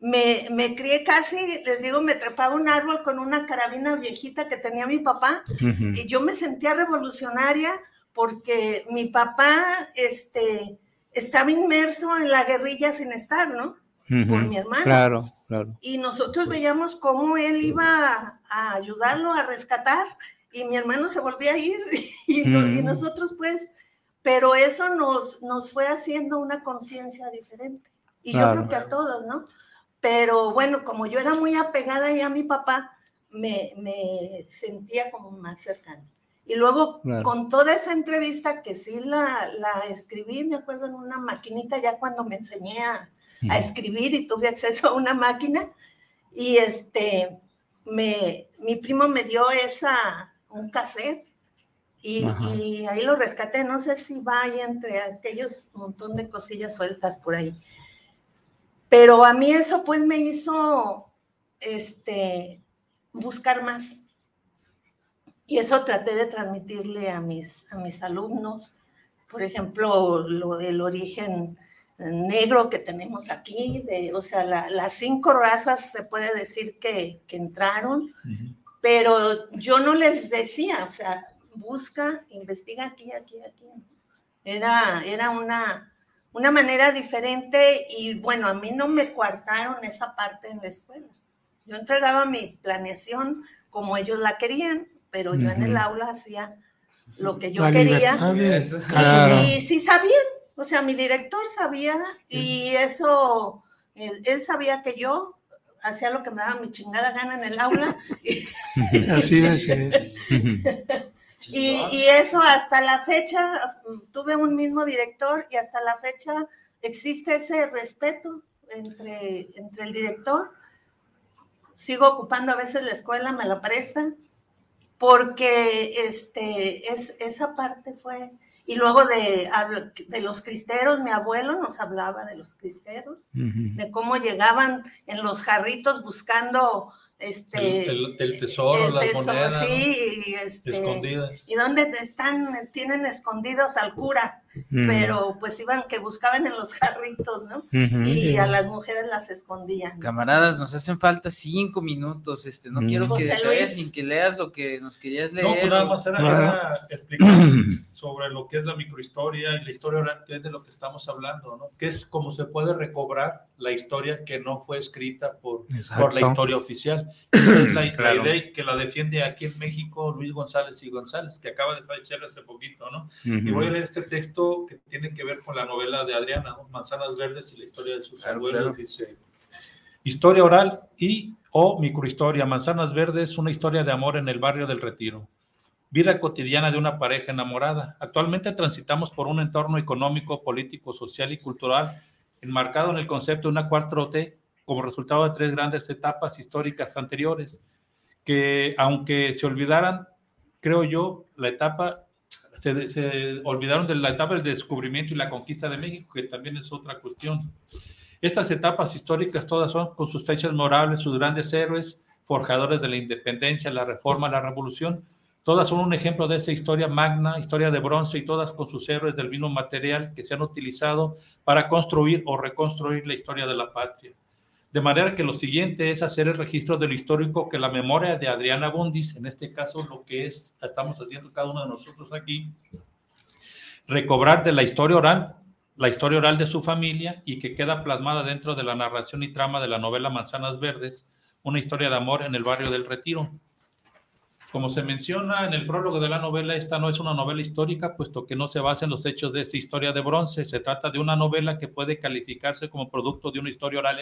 me, me, crié casi, les digo, me trepaba un árbol con una carabina viejita que tenía mi papá y yo me sentía revolucionaria porque mi papá este, estaba inmerso en la guerrilla sin estar, ¿no? Por mi hermano. Claro, claro. Y nosotros veíamos cómo él iba a ayudarlo a rescatar y mi hermano se volvía a ir y, y nosotros pues, pero eso nos, nos fue haciendo una conciencia diferente. Y yo creo que a todos, ¿no? Pero bueno, como yo era muy apegada ya a mi papá, me, me sentía como más cercana. Y luego con toda esa entrevista que sí la, la, escribí, me acuerdo en una maquinita ya cuando me enseñé a, a, escribir y tuve acceso a una máquina. Y este, me, mi primo me dio esa, un cassette y, y, ahí lo rescaté. No sé si va ahí entre aquellos montón de cosillas sueltas por ahí. Pero a mí eso pues me hizo este, buscar más. Y eso traté de transmitirle a mis, a mis alumnos. Por ejemplo, lo del origen negro que tenemos aquí, de, o sea, las cinco razas se puede decir que, que entraron, pero yo no les decía, o sea, busca, investiga aquí, aquí, aquí. Era, era una, una manera diferente y bueno, a mí no me coartaron esa parte en la escuela. Yo entregaba mi planeación como ellos la querían, pero yo en el aula hacía lo que yo quería. Y sí sabían, o sea, mi director sabía y eso, él, sabía que yo hacía lo que me daba mi chingada gana en el aula. Así es. Y, eso hasta la fecha, tuve un mismo director y hasta la fecha existe ese respeto entre, entre el director. Sigo ocupando a veces la escuela, me la prestan, porque este, es, esa parte fue... Y luego de, de los cristeros, mi abuelo nos hablaba de los cristeros, de cómo llegaban en los jarritos buscando este, el, tesoro, las monedas sí, este, escondidas. Y dónde están, tienen escondidos al cura, pero pues iban que buscaban en los jarritos, ¿no? y a las mujeres las escondían. Camaradas, nos hacen falta cinco minutos, este, no quiero que te sin que leas lo que nos querías leer. No, pues nada más era, explicar sobre lo que es la microhistoria y la historia oral, que es de lo que estamos hablando, ¿no? Que es cómo se puede recobrar la historia que no fue escrita por, por la historia oficial. Esa es la, idea que la defiende aquí en México Luis González y González, que acaba de fallecer hace poquito, ¿no? Y voy a leer este texto que tiene que ver con la novela de Adriana, Manzanas Verdes y la historia de sus abuelos. Dice, historia oral y o microhistoria. Manzanas Verdes, una historia de amor en el barrio del Retiro. Vida cotidiana de una pareja enamorada. Actualmente transitamos por un entorno económico, político, social y cultural enmarcado en el concepto de una 4T como resultado de tres grandes etapas históricas anteriores, que aunque se olvidaran, creo yo, la etapa, se, olvidaron de la etapa del descubrimiento y la conquista de México, que también es otra cuestión. Estas etapas históricas todas son con sus fechas morables, sus grandes héroes, forjadores de la independencia, la reforma, la revolución, Todas son un ejemplo de esa historia magna, historia de bronce y todas con sus héroes del mismo material que se han utilizado para construir o reconstruir la historia de la patria. De manera que lo siguiente es hacer el registro de lo histórico que la memoria de Adriana Bundis, en este caso lo que es, estamos haciendo cada uno de nosotros aquí, recobrar de la historia oral, la historia oral de su familia y que queda plasmada dentro de la narración y trama de la novela Manzanas Verdes, una historia de amor en el barrio del Retiro. Como se menciona en el prólogo de la novela, esta no es una novela histórica, puesto que no se basa en los hechos de esa historia de bronce. Se trata de una novela que puede calificarse como producto de una historia oral,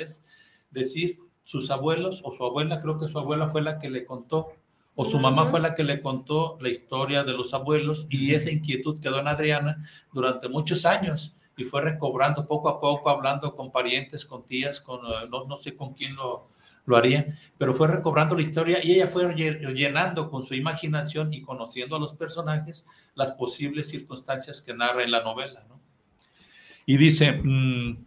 decir, sus abuelos o su abuela, creo que su abuela fue la que le contó, o su mamá fue la que le contó la historia de los abuelos y esa inquietud quedó en Adriana durante muchos años y fue recobrando poco a poco, hablando con parientes, con tías, con eh, no, no sé con quién lo, lo haría, pero fue recobrando la historia y ella fue llenando con su imaginación y conociendo a los personajes las posibles circunstancias que narra en la novela. ¿no? Y dice, mm,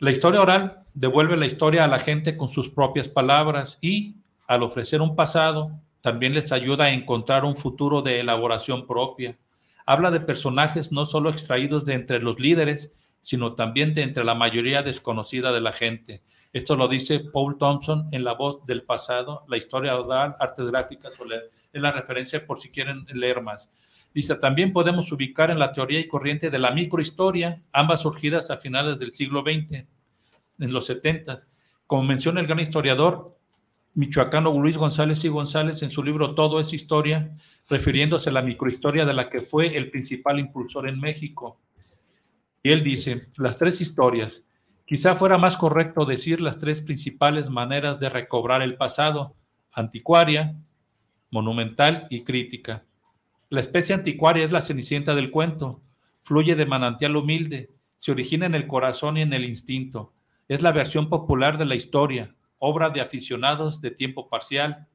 la historia oral devuelve la historia a la gente con sus propias palabras y al ofrecer un pasado, también les ayuda a encontrar un futuro de elaboración propia. Habla de personajes no solo extraídos de entre los líderes, sino también de entre la mayoría desconocida de la gente. Esto lo dice Paul Thompson en La voz del pasado, la historia oral, artes gráficas, es la referencia por si quieren leer más. Dice, también podemos ubicar en la teoría y corriente de la microhistoria, ambas surgidas a finales del siglo XX, en los 70. Como menciona el gran historiador michoacano Luis González y González en su libro Todo es Historia, refiriéndose a la microhistoria de la que fue el principal impulsor en México. Y él dice, las tres historias, quizá fuera más correcto decir las tres principales maneras de recobrar el pasado, anticuaria, monumental y crítica. La especie anticuaria es la cenicienta del cuento, fluye de manantial humilde, se origina en el corazón y en el instinto, es la versión popular de la historia, obra de aficionados de tiempo parcial.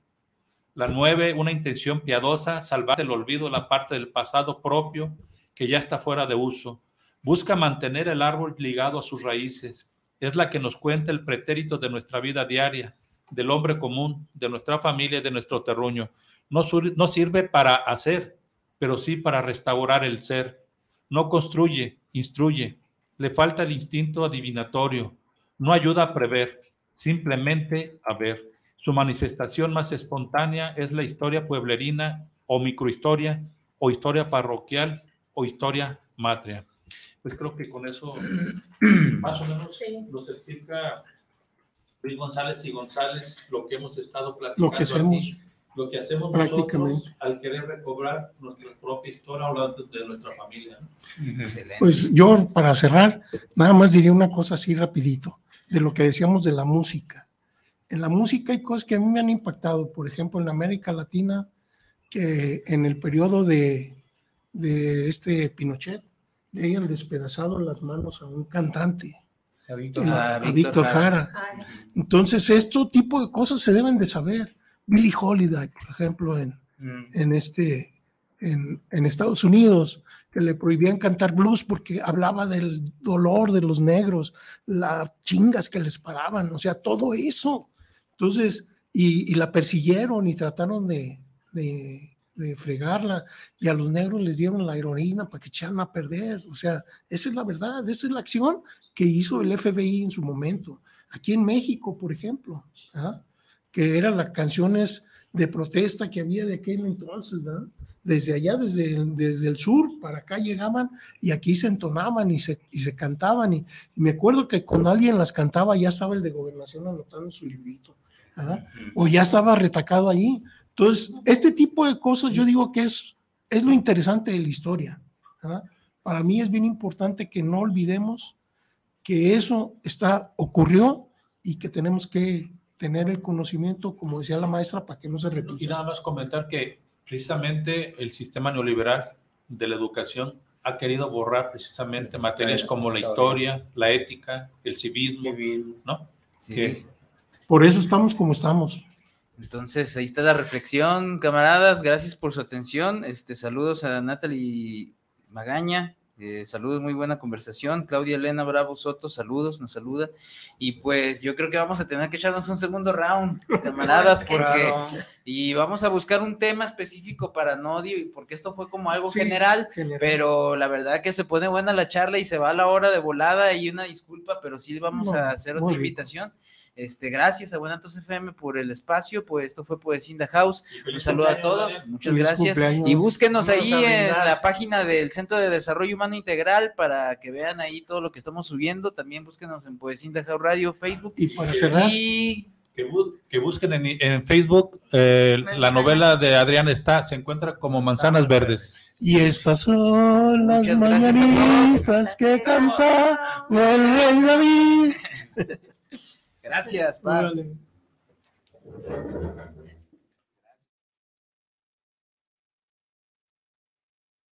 La nueve, una intención piadosa, salvar del olvido la parte del pasado propio que ya está fuera de uso, Busca mantener el árbol ligado a sus raíces. Es la que nos cuenta el pretérito de nuestra vida diaria, del hombre común, de nuestra familia de nuestro terruño. No, no sirve para hacer, pero sí para restaurar el ser. No construye, instruye. Le falta el instinto adivinatorio. No ayuda a prever, simplemente a ver. Su manifestación más espontánea es la historia pueblerina o microhistoria o historia parroquial o historia matria pues creo que con eso más o menos nos explica Luis González y González lo que hemos estado platicando. Lo que hacemos. lo que hacemos nosotros al querer recobrar nuestra propia historia hablando de nuestra familia. Pues yo, para cerrar, nada más diría una cosa así rapidito, de lo que decíamos de la música. En la música hay cosas que a mí me han impactado, por ejemplo, en América Latina, que en el periodo de, de este Pinochet, le hayan despedazado las manos a un cantante, a Víctor, Jara. Entonces, este tipo de cosas se deben de saber. Billie Holiday, por ejemplo, en, mm. en este, en, en, Estados Unidos, que le prohibían cantar blues porque hablaba del dolor de los negros, las chingas que les paraban, o sea, todo eso. Entonces, y, y la persiguieron y trataron de, de de fregarla y a los negros les dieron la heroína para que echaran a perder. O sea, esa es la verdad, esa es la acción que hizo el FBI en su momento. Aquí en México, por ejemplo, ¿ah? que eran las canciones de protesta que había de aquel entonces, desde allá, desde el, desde el sur, para acá llegaban y aquí se entonaban y se, y se cantaban. Y, me acuerdo que con alguien las cantaba, ya estaba el de gobernación anotando su librito, o ya estaba retacado allí. Entonces, este tipo de cosas yo digo que es, es lo interesante de la historia. Para mí es bien importante que no olvidemos que eso está, ocurrió y que tenemos que tener el conocimiento, como decía la maestra, para que no se repita. Y nada más comentar que precisamente el sistema neoliberal de la educación ha querido borrar precisamente materias como la historia, la ética, el civismo, ¿no? Por eso estamos como estamos. Entonces, ahí está la reflexión, camaradas. Gracias por su atención. Este, saludos a Natalie Magaña. Eh, saludos, muy buena conversación. Claudia Elena Bravo Soto, saludos, nos saluda. Y pues yo creo que vamos a tener que echarnos un segundo round, camaradas, porque y vamos a buscar un tema específico para Nodio, porque esto fue como algo general, pero la verdad que se pone buena la charla y se va a la hora de volada y una disculpa, pero sí vamos a hacer otra invitación. Este, gracias a Buenatos FM por el espacio, pues esto fue Poesía in House. Un saludo a todos, muchas gracias. Y búsquenos ahí en la página del Centro de Desarrollo Humano Integral para que vean ahí todo lo que estamos subiendo. También búsquenos en Poesía in House Radio, Facebook. Y para cerrar. Que, busquen en, Facebook eh, la novela de Adrián está, se encuentra como Manzanas Verdes. Y estas son las mañanitas que canta el rey David. Gracias, Paz.